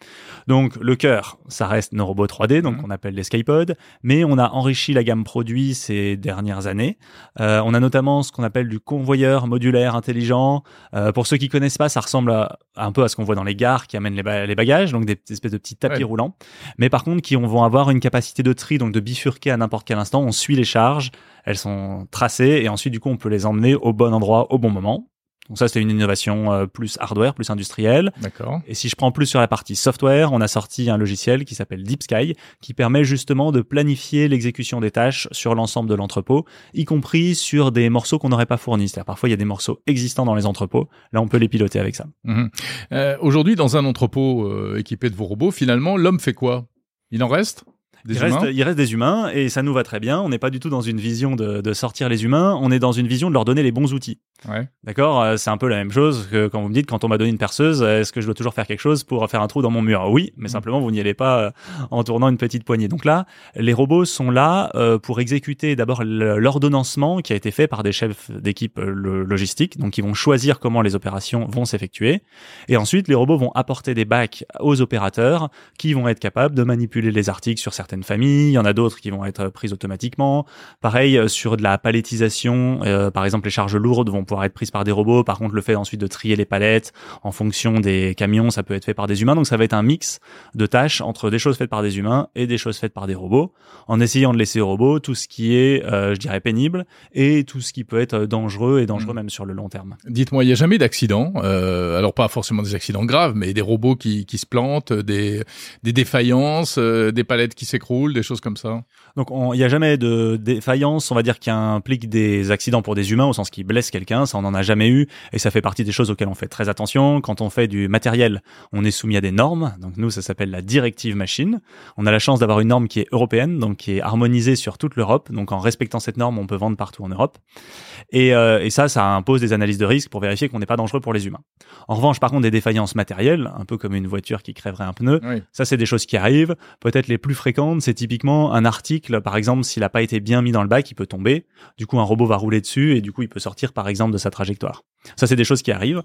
Donc le cœur, ça reste nos robots 3D, donc mhm. on appelle les Skypod, mais on a enrichi la gamme produit ces dernières années. Euh, on a notamment ce qu'on appelle du convoyeur modulaire intelligent. Euh, pour ceux qui connaissent pas, ça ressemble un peu à ce qu'on voit dans les gares qui amènent les, les bagages, donc des espèces de petits tapis roulants, mais par contre qui vont avoir une capacité de tri, donc de bifurquer à n'importe quel instant. On suit les charges, elles sont tracées et ensuite du coup on peut les emmener au bon endroit au bon moment. Donc ça, c'était une innovation euh, plus hardware, plus industrielle. D'accord. Et si je prends plus sur la partie software, on a sorti un logiciel qui s'appelle Deep Sky, qui permet justement de planifier l'exécution des tâches sur l'ensemble de l'entrepôt, y compris sur des morceaux qu'on n'aurait pas fournis. C'est-à-dire parfois il y a des morceaux existants dans les entrepôts. Là, on peut les piloter avec ça. Mhm. Euh, Aujourd'hui, dans un entrepôt euh, équipé de vos robots, finalement, l'homme fait quoi? Il en reste? Il, reste, il, reste, des humains et ça nous va très bien. On n'est pas du tout dans une vision de, de, sortir les humains, on est dans une vision de leur donner les bons outils. Ouais. D'accord euh, C'est un peu la même chose que quand vous me dites, quand on m'a donné une perceuse, est-ce que je dois toujours faire quelque chose pour faire un trou dans mon mur? Oui, mais mm. simplement, vous n'y allez pas euh, en tournant une petite poignée. Donc là, les robots sont là euh, pour exécuter d'abord l'ordonnancement qui a été fait par des chefs d'équipe logistique, donc ils vont choisir comment les opérations vont s'effectuer. Et ensuite, les robots vont apporter des bacs aux opérateurs qui vont être capables de manipuler les articles sur certaines familles. Il y en a d'autres qui vont être prises automatiquement. Pareil, sur de la palettisation, par exemple, les charges lourdes vont pouvoir être prise par des robots. Par contre, le fait ensuite de trier les palettes en fonction des camions, ça peut être fait par des humains. Donc ça va être un mix de tâches entre des choses faites par des humains et des choses faites par des robots, en essayant de laisser aux robots tout ce qui est, euh, je dirais, pénible et tout ce qui peut être dangereux et dangereux mmh. même sur le long terme. Dites-moi, il n'y a jamais d'accident euh, Alors pas forcément des accidents graves, mais des robots qui, qui se plantent, des, des défaillances, euh, des palettes qui s'écroulent, des choses comme ça Donc il n'y a jamais de défaillance, on va dire, qui implique des accidents pour des humains au sens qui blesse quelqu'un ça on n'en a jamais eu, et ça fait partie des choses auxquelles on fait très attention. Quand on fait du matériel, on est soumis à des normes, donc nous ça s'appelle la directive machine. On a la chance d'avoir une norme qui est européenne, donc qui est harmonisée sur toute l'Europe, donc en respectant cette norme, on peut vendre partout en Europe. Et, euh, et ça, ça impose des analyses de risque pour vérifier qu'on n'est pas dangereux pour les humains. En revanche, par contre, des défaillances matérielles, un peu comme une voiture qui crèverait un pneu, ça c'est des choses qui arrivent. Peut-être les plus fréquentes, c'est typiquement un article, par exemple, s'il n'a pas été bien mis dans le bac, il peut tomber. Du coup, un robot va rouler dessus et du coup, il peut sortir, par exemple, de sa trajectoire. Ça, c'est des choses qui arrivent.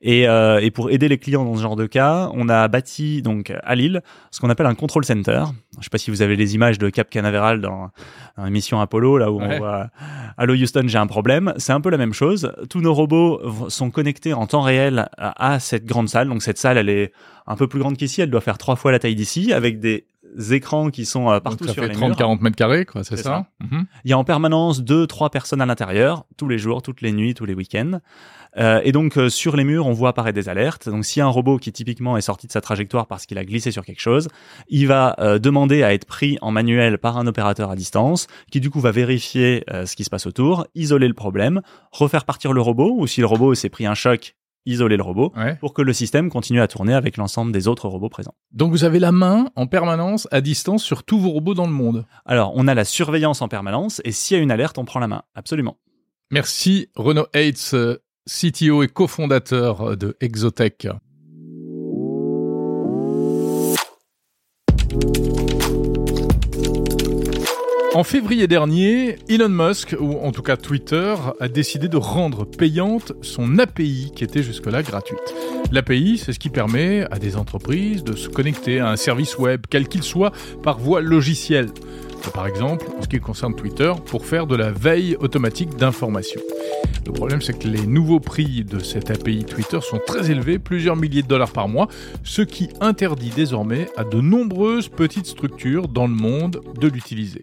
Et, euh, et, pour aider les clients dans ce genre de cas, on a bâti donc à Lille ce qu'on appelle un control center. Je sais pas si vous avez les images de Cap Canaveral dans, dans l'émission Apollo, là où on voit Allo Houston, j'ai un problème. C'est un peu la même chose. Tous nos robots sont connectés en temps réel à, à cette grande salle. Donc cette salle, elle est un peu plus grande qu'ici. Elle doit faire trois fois la taille d'ici, avec des écrans qui sont euh, partout Donc ça sur fait les 30 murs. 40 mètres carrés quoi, c'est C'est ça, Mhm. Il y a en permanence deux, trois personnes à l'intérieur, tous les jours, toutes les nuits, tous les week-ends. Euh, et donc euh, sur les murs, on voit apparaître des alertes. Donc s'il y a un robot qui typiquement est sorti de sa trajectoire parce qu'il a glissé sur quelque chose, il va euh, demander à être pris en manuel par un opérateur à distance, qui du coup va vérifier euh, ce qui se passe autour, isoler le problème, refaire partir le robot, ou si le robot s'est pris un choc, isoler le robot, Ouais. pour que le système continue à tourner avec l'ensemble des autres robots présents. Donc vous avez la main en permanence à distance sur tous vos robots dans le monde. Alors on a la surveillance en permanence, et s'il y a une alerte, on prend la main. Absolument. Merci Renaud Hates, CTO et cofondateur de Exotech. En février dernier, Elon Musk, ou en tout cas Twitter, a décidé de rendre payante son API qui était jusque-là gratuite. L'API, c'est ce qui permet à des entreprises de se connecter à un service web, quel qu'il soit, par voie logicielle. Par exemple, en ce qui concerne Twitter, pour faire de la veille automatique d'informations. Le problème, c'est que les nouveaux prix de cette API Twitter sont très élevés, plusieurs milliers de dollars par mois, ce qui interdit désormais à de nombreuses petites structures dans le monde de l'utiliser.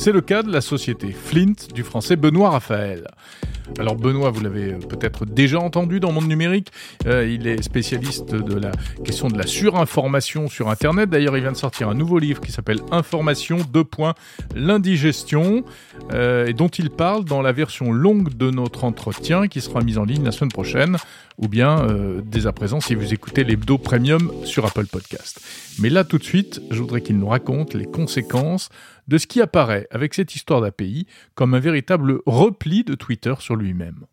C'est le cas de la société Flint du français Benoît Raphaël. Alors Benoît, vous l'avez peut-être déjà entendu dans monde numérique, Euh, il est spécialiste de la question de la surinformation sur Internet. D'ailleurs, il vient de sortir un nouveau livre qui s'appelle Information 2. L'indigestion, euh, et dont il parle dans la version longue de notre entretien qui sera mise en ligne la semaine prochaine, ou bien euh, dès à présent si vous écoutez l'hebdo premium sur Apple Podcast. Mais là tout de suite, je voudrais qu'il nous raconte les conséquences de ce qui apparaît avec cette histoire d'API comme un véritable repli de Twitter sur lui-même.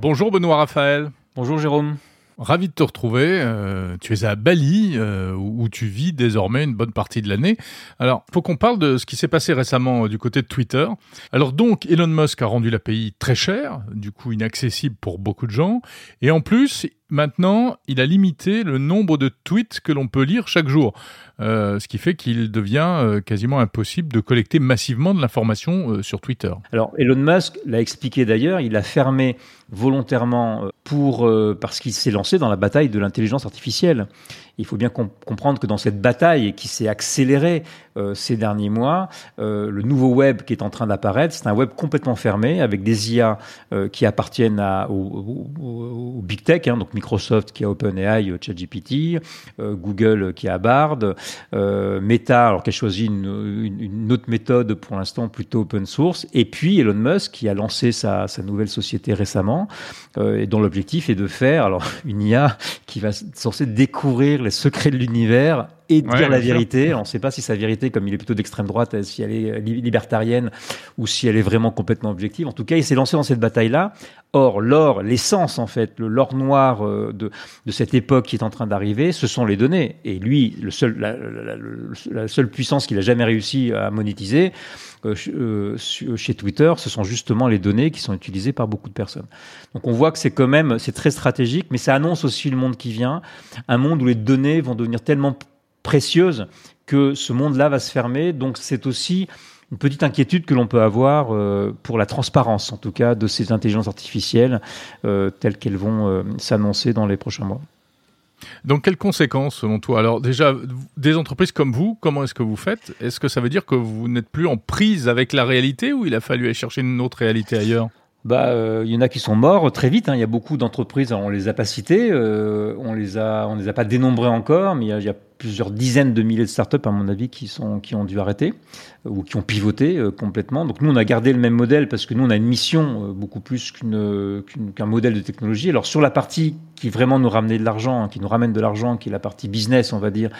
Bonjour Benoît Raphaël. Bonjour Jérôme. Ravi de te retrouver. Euh, tu es à Bali, euh, où tu vis désormais une bonne partie de l'année. Alors, faut qu'on parle de ce qui s'est passé récemment euh, du côté de Twitter. Alors donc, Elon Musk a rendu l'API très cher, du coup inaccessible pour beaucoup de gens. Et en plus, maintenant, il a limité le nombre de tweets que l'on peut lire chaque jour. Euh, ce qui fait qu'il devient euh, quasiment impossible de collecter massivement de l'information euh, sur Twitter. Alors Elon Musk l'a expliqué d'ailleurs, il a fermé volontairement pour parce qu'il s'est lancé dans la bataille de l'intelligence artificielle. Il faut bien com- comprendre que dans cette bataille qui s'est accélérée euh, ces derniers mois, euh, le nouveau web qui est en train d'apparaître, c'est un web complètement fermé avec des IA euh, qui appartiennent à, au, big tech, hein, donc Microsoft qui a OpenAI, ChatGPT, Google qui a Bard, Meta, alors qui a choisi une, autre méthode pour l'instant plutôt open source, et puis Elon Musk qui a lancé sa, nouvelle société récemment, et dont l'objectif est de faire alors une IA qui va censée découvrir secrets de l'univers et dire Ouais, la vérité. On ne sait pas si sa vérité, comme il est plutôt d'extrême droite, euh, si elle est euh, li- libertarienne ou si elle est vraiment complètement objective. En tout cas, il s'est lancé dans cette bataille-là. Or, l'or, l'essence en fait, le l'or noir euh, de, de cette époque qui est en train d'arriver, ce sont les données. Et lui, le seul, la, la- la- le- la seule puissance qu'il a jamais réussi à monétiser euh, euh, su- chez Twitter, ce sont justement les données qui sont utilisées par beaucoup de personnes. Donc on voit que c'est quand même, c'est très stratégique, mais ça annonce aussi le monde qui vient, un monde où les données vont devenir tellement précieuses que ce monde-là va se fermer. Donc c'est aussi une petite inquiétude que l'on peut avoir euh, pour la transparence, en tout cas, de ces intelligences artificielles euh, telles qu'elles vont euh, s'annoncer dans les prochains mois. Donc, quelles conséquences selon toi? Alors, déjà, des entreprises comme vous, comment est-ce que vous faites? Est-ce que ça veut dire que vous n'êtes plus en prise avec la réalité ou il a fallu aller chercher une autre réalité ailleurs? Bah, euh, il y en a qui sont morts très vite. hein. Il y a beaucoup d'entreprises, on les a pas citées, euh, on les a, on les a pas dénombrées encore, mais il y a plusieurs dizaines de milliers de startups, à mon avis, qui sont, qui ont dû arrêter euh, ou qui ont pivoté euh, complètement. Donc nous, on a gardé le même modèle parce que nous, on a une mission euh, beaucoup plus euh, qu'un modèle de technologie. Alors sur la partie qui vraiment nous ramenait de l'argent, hein, qui nous ramène de l'argent, qui est la partie business, on va dire,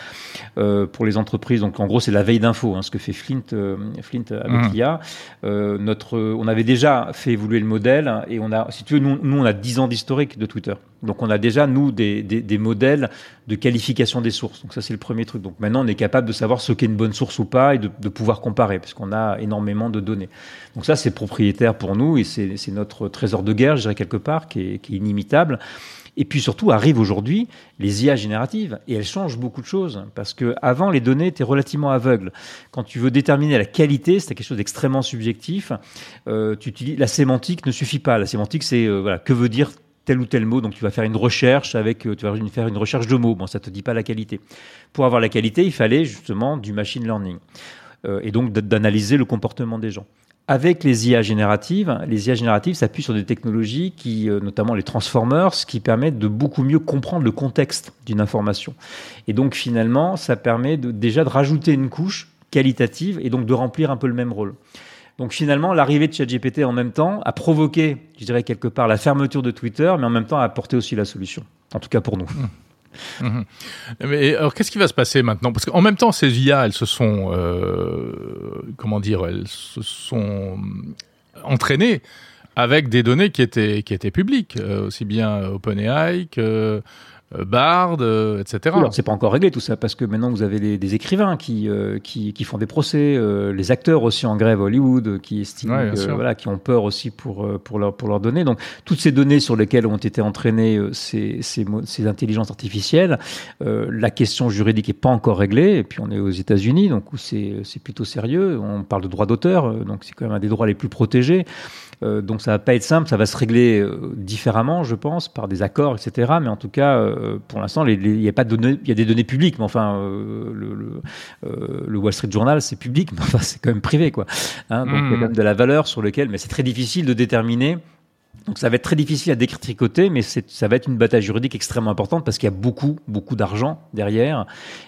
euh, pour les entreprises. Donc en gros, c'est la veille d'info, hein, ce que fait Flint, euh, Flint avec Mhm. l'IA. Euh, notre, on avait déjà fait évoluer le modèle et on a, si tu veux, nous, nous on a 10 ans d'historique de Twitter. Donc on a déjà, nous, des, modèles de qualification des sources. Donc ça, c'est le premier truc. Donc maintenant, on est capable de savoir ce qu'est une bonne source ou pas et de, pouvoir comparer, parce qu'on a énormément de données. Donc ça, c'est propriétaire pour nous et c'est notre trésor de guerre, je dirais quelque part, qui est, inimitable. Et puis surtout arrivent aujourd'hui les IA génératives et elles changent beaucoup de choses parce que avant les données étaient relativement aveugles. Quand tu veux déterminer la qualité, c'était quelque chose d'extrêmement subjectif. Euh, tu utilises la sémantique ne suffit pas. La sémantique, c'est euh, voilà que veut dire tel ou tel mot. Donc tu vas faire une recherche avec, euh, tu vas faire une recherche de mots. Bon, ça te dit pas la qualité. Pour avoir la qualité, il fallait justement du machine learning euh, et donc d'analyser le comportement des gens. Avec les IA génératives, les IA génératives s'appuient sur des technologies qui, euh, notamment les transformers, qui permettent de beaucoup mieux comprendre le contexte d'une information. Et donc finalement, ça permet déjà de rajouter une couche qualitative et donc de remplir un peu le même rôle. Donc finalement, l'arrivée de ChatGPT en même temps a provoqué, je dirais quelque part, la fermeture de Twitter, mais en même temps a apporté aussi la solution. En tout cas pour nous. Mmh. Mmh. Mais alors, qu'est-ce qui va se passer maintenant? Parce qu'en même temps, ces IA, elles se sont, euh, comment dire, elles se sont entraînées avec des données qui étaient qui étaient publiques, euh, aussi bien OpenAI que Bard, euh, etc. Alors c'est pas encore réglé tout ça parce que maintenant vous avez les, des écrivains qui, euh, qui, qui font des procès, euh, les acteurs aussi en grève à Hollywood qui estiment Ouais, que, voilà qui ont peur aussi pour euh, pour leur pour leurs données. Donc toutes ces données sur lesquelles ont été entraînées euh, ces, ces ces intelligences artificielles, euh, la question juridique est pas encore réglée. Et puis on est aux États-Unis donc où c'est c'est plutôt sérieux. On parle de droit d'auteur euh, donc c'est quand même un des droits les plus protégés. Euh, donc ça va pas être simple, ça va se régler euh, différemment, je pense, par des accords, etc. Mais en tout cas, euh, pour l'instant, il y a pas de données, il y a des données publiques, mais enfin, le, le, le Wall Street Journal, c'est public, mais enfin, c'est quand même privé, quoi. Hein, donc il y a Mhm. quand même de la valeur sur lequel, mais c'est très difficile de déterminer. Donc ça va être très difficile à détricoter, mais ça va être une bataille juridique extrêmement importante parce qu'il y a beaucoup, beaucoup d'argent derrière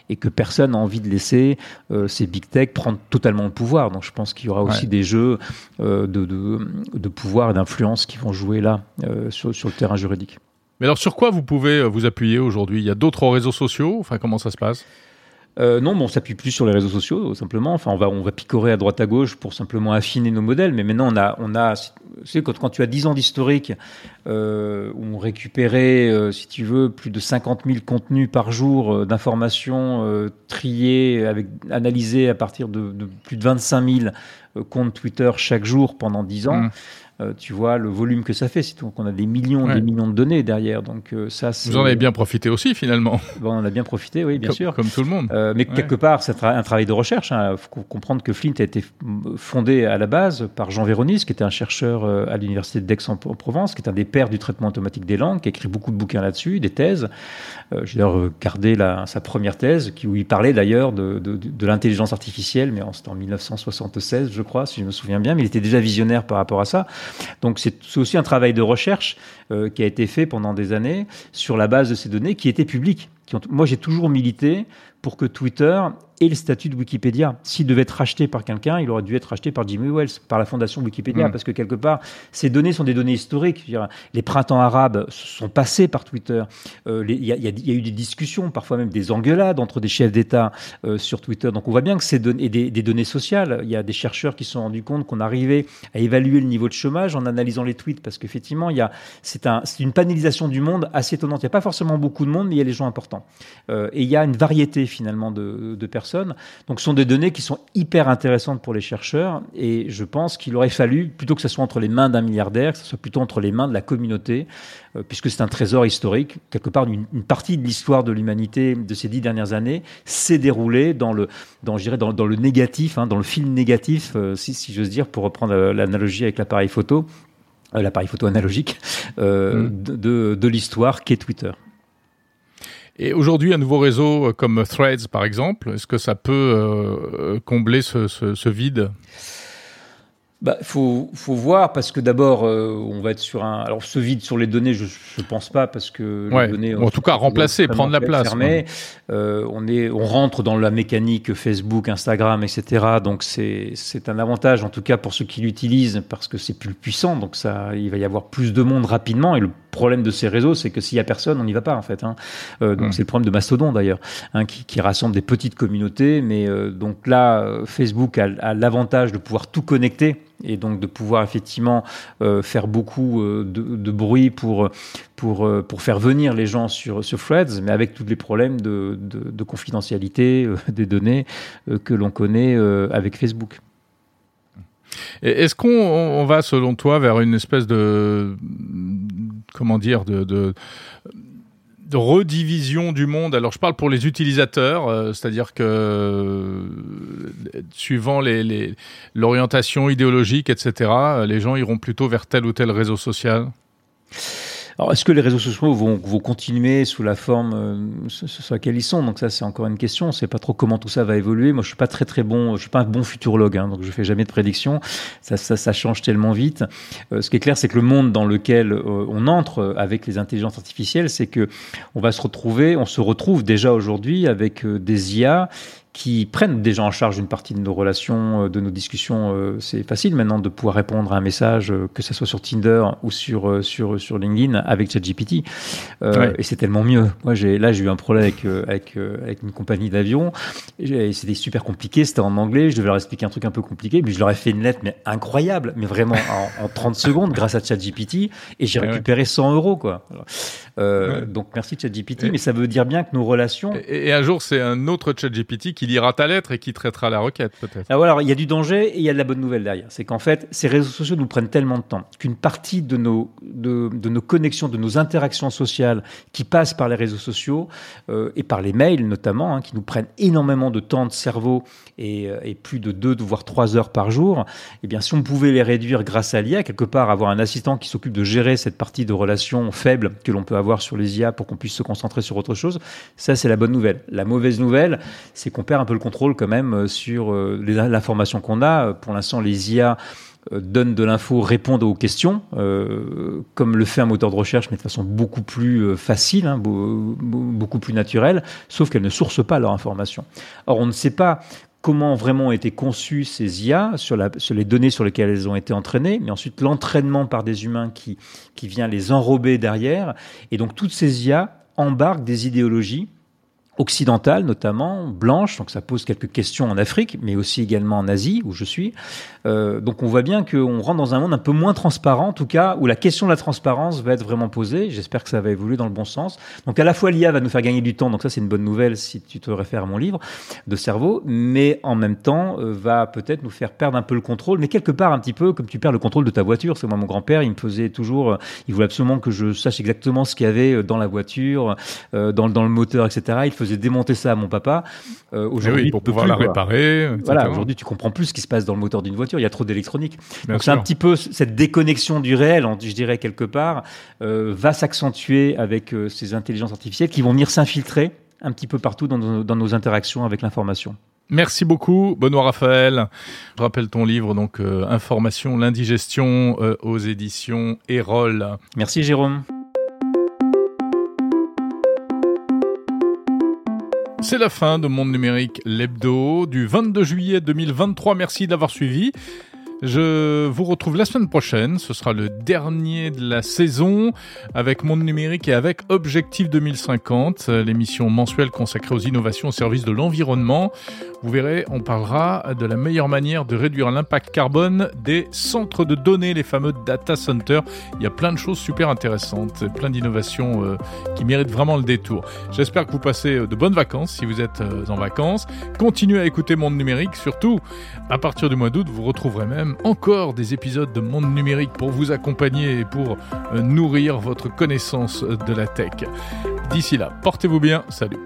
et que personne n'a envie de laisser euh, ces big tech prendre totalement le pouvoir. Donc je pense qu'il y aura aussi des jeux euh, de, de, de pouvoir et d'influence qui vont jouer là euh, sur, sur le terrain juridique. Mais alors, sur quoi vous pouvez vous appuyer aujourd'hui? Il y a d'autres réseaux sociaux? Enfin, comment ça se passe? Euh, non, mais on s'appuie plus sur les réseaux sociaux, simplement. Enfin, on va, on va picorer à droite à gauche pour simplement affiner nos modèles. Mais maintenant, on a, on a, sais, quand, tu as 10 ans d'historique, euh, on récupérait, euh, si tu veux, plus de 50 000 contenus par jour euh, d'informations euh, triées, analysées à partir de, plus de 25 000 euh, comptes Twitter chaque jour pendant 10 ans. Mm. Euh, tu vois le volume que ça fait, c'est donc on a des millions, Ouais. des millions de données derrière. Donc euh, ça, Vous en avez bien profité aussi, finalement, Bon, on en a bien profité, oui, bien comme, sûr. comme tout le monde. Euh, mais Ouais. quelque part, c'est un travail de recherche. Il hein. faut co- comprendre que Flint a été fondé à la base par Jean Véronis, qui était un chercheur euh, à l'université d'Aix-en-Provence, qui est un des pères du traitement automatique des langues, qui a écrit beaucoup de bouquins là-dessus, des thèses. J'ai d'ailleurs gardé la, sa première thèse, qui, où il parlait d'ailleurs de, de, de l'intelligence artificielle, mais c'était en 1976, je crois, si je me souviens bien. Mais il était déjà visionnaire par rapport à ça. Donc c'est aussi un travail de recherche euh, qui a été fait pendant des années sur la base de ces données qui étaient publiques. Moi, j'ai toujours milité pour que Twitter ait le statut de Wikipédia. S'il devait être racheté par quelqu'un, il aurait dû être racheté par Jimmy Wells, par la fondation Wikipédia, Mm. parce que quelque part, ces données sont des données historiques. Dire, les printemps arabes sont passés par Twitter. Euh, Il y, a- y y eu des discussions, parfois même des engueulades entre des chefs d'État euh, sur Twitter. Donc on voit bien que c'est données, et des, des données sociales. Il y a des chercheurs qui se sont rendus compte qu'on arrivait à évaluer le niveau de chômage en analysant les tweets, parce qu'effectivement, c'est un, c'est une panélisation du monde assez étonnante. Il n'y a pas forcément beaucoup de monde, mais il y a les gens importants. Euh, et il y a une variété finalement de, de personnes. Donc ce sont des données qui sont hyper intéressantes pour les chercheurs. Et je pense qu'il aurait fallu, plutôt que ce soit entre les mains d'un milliardaire, que ce soit plutôt entre les mains de la communauté, euh, puisque c'est un trésor historique. Quelque part, une, une partie de l'histoire de l'humanité de ces dix dernières années s'est déroulée dans le, dans, je dirais, dans, dans le négatif, hein, dans le film négatif, euh, si, si j'ose dire, pour reprendre euh, l'analogie avec l'appareil photo, l'appareil photo analogique, euh, Mm. de, de, de l'histoire qu'est Twitter. Et aujourd'hui, un nouveau réseau euh, comme Threads, par exemple, est-ce que ça peut euh, combler ce, ce, ce vide? Bah, faut, faut voir parce que d'abord, euh, on va être sur un. Alors, ce vide sur les données, je, je pense pas parce que Ouais. les données. En tout cas, remplacer, prendre la place, fermées. Euh, on est, on rentre dans la mécanique Facebook, Instagram, etc. Donc c'est, c'est un avantage en tout cas pour ceux qui l'utilisent parce que c'est plus puissant. Donc ça, il va y avoir plus de monde rapidement. Et le problème de ces réseaux, c'est que s'il y a personne, on n'y va pas en fait. Hein. Euh, donc Mm. c'est le problème de Mastodon d'ailleurs, hein, qui, qui rassemble des petites communautés. Mais euh, donc là, euh, Facebook a, a l'avantage de pouvoir tout connecter et donc de pouvoir effectivement euh, faire beaucoup euh, de, de bruit pour pour euh, pour faire venir les gens sur sur Threads, mais avec tous les problèmes de, de, de confidentialité des données que l'on connaît avec Facebook. Est-ce qu'on on va, selon toi, vers une espèce de comment dire de, redivision du monde. Alors, je parle pour les utilisateurs, euh, c'est-à-dire que euh, suivant l'orientation idéologique, etc., euh, les gens iront plutôt vers tel ou tel réseau social. Alors, est-ce que les réseaux sociaux vont, vont continuer sous la forme euh, sur laquelle ils sont? Donc ça, c'est encore une question. On ne sait pas trop comment tout ça va évoluer. Moi, je suis pas très très bon. Je suis pas un bon futurologue, hein, donc je fais jamais de prédictions. Ça, ça, ça change tellement vite. Euh, ce qui est clair, c'est que le monde dans lequel euh, on entre euh, avec les intelligences artificielles, c'est que on va se retrouver, on se retrouve déjà aujourd'hui avec euh, des IA qui prennent déjà en charge une partie de nos relations, euh, de nos discussions. Euh, C'est facile maintenant de pouvoir répondre à un message, euh, que ce soit sur Tinder ou sur sur sur LinkedIn avec ChatGPT. Euh, Ouais. Et c'est tellement mieux. Moi, j'ai là, j'ai eu un problème avec avec avec une compagnie d'avion. C'était super compliqué. C'était en anglais. Je devais leur expliquer un truc un peu compliqué, mais je leur ai fait une lettre, mais incroyable, mais vraiment en, en 30 secondes grâce à ChatGPT. Et j'ai Ouais, ouais. récupéré 100 euros, quoi. Euh, Ouais. Donc merci ChatGPT, Et- mais ça veut dire bien que nos relations Et, et un jour, c'est un autre ChatGPT qui lira ta lettre et qui traitera la requête, peut-être. Ah, voilà, alors, il y a du danger et il y a de la bonne nouvelle derrière. C'est qu'en fait, ces réseaux sociaux nous prennent tellement de temps qu'une partie de nos, de, de nos connexions, de nos interactions sociales qui passent par les réseaux sociaux euh, et par les mails notamment, hein, qui nous prennent énormément de temps de cerveau et, euh, et plus de deux, voire trois heures par jour, eh bien, si on pouvait les réduire grâce à l'IA, quelque part avoir un assistant qui s'occupe de gérer cette partie de relations faibles que l'on peut avoir sur les IA pour qu'on puisse se concentrer sur autre chose, ça, c'est la bonne nouvelle. La mauvaise nouvelle, c'est qu'on perd un peu le contrôle quand même euh, sur euh, l'information qu'on a. Euh, Pour l'instant, les IA donnent de l'info, répondent aux questions, comme le fait un moteur de recherche, mais de façon beaucoup plus facile, hein, beau- beau- beaucoup plus naturelle, sauf qu'elles ne sourcent pas leur information. Or, on ne sait pas comment vraiment ont été conçues ces IA sur, les données sur lesquelles elles ont été entraînées, mais ensuite l'entraînement par des humains qui, qui vient les enrober derrière. Et donc toutes ces IA embarquent des idéologies occidentales notamment, blanches, donc ça pose quelques questions en Afrique, mais aussi également en Asie, où je suis. Euh, donc on voit bien qu'on rentre dans un monde un peu moins transparent, en tout cas, où la question de la transparence va être vraiment posée. J'espère que ça va évoluer dans le bon sens. Donc à la fois l'IA va nous faire gagner du temps, donc ça c'est une bonne nouvelle si tu te réfères à mon livre de cerveau, mais en même temps euh, va peut-être nous faire perdre un peu le contrôle, mais quelque part un petit peu comme tu perds le contrôle de ta voiture. C'est moi mon grand-père, il me faisait toujours, euh, il voulait absolument que je sache exactement ce qu'il y avait dans la voiture, dans, dans le moteur, etc. Il faisait démonter ça à mon papa. Euh, Eh aujourd'hui, oui, pour pouvoir plus, la réparer. etc. Voilà, aujourd'hui, tu comprends plus ce qui se passe dans le moteur d'une voiture. Il y a trop d'électronique. Donc c'est un petit peu cette déconnexion du réel, je dirais quelque part, euh, va s'accentuer avec euh, ces intelligences artificielles qui vont venir s'infiltrer un petit peu partout dans nos, dans nos interactions avec l'information. Merci beaucoup, Benoît Raphaël. Je rappelle ton livre, donc euh, Information, l'indigestion euh, aux éditions Erol. Merci Jérôme. C'est la fin de Monde Numérique, l'hebdo du 22 juillet 2023. Merci d'avoir suivi. Je vous retrouve la semaine prochaine. Ce sera le dernier de la saison avec Monde Numérique et avec Objectif 2050, euh, l'émission mensuelle consacrée aux innovations au service de l'environnement. Vous verrez, on parlera de la meilleure manière de réduire l'impact carbone des centres de données, les fameux data centers. Il y a plein de choses super intéressantes, plein d'innovations euh, qui méritent vraiment le détour. J'espère que vous passez euh, de bonnes vacances si vous êtes euh, en vacances. Continuez à écouter Monde Numérique, surtout à partir du mois d'août, vous retrouverez même encore des épisodes de Monde Numérique pour vous accompagner et pour euh, nourrir votre connaissance de la tech. D'ici là, portez-vous bien, salut.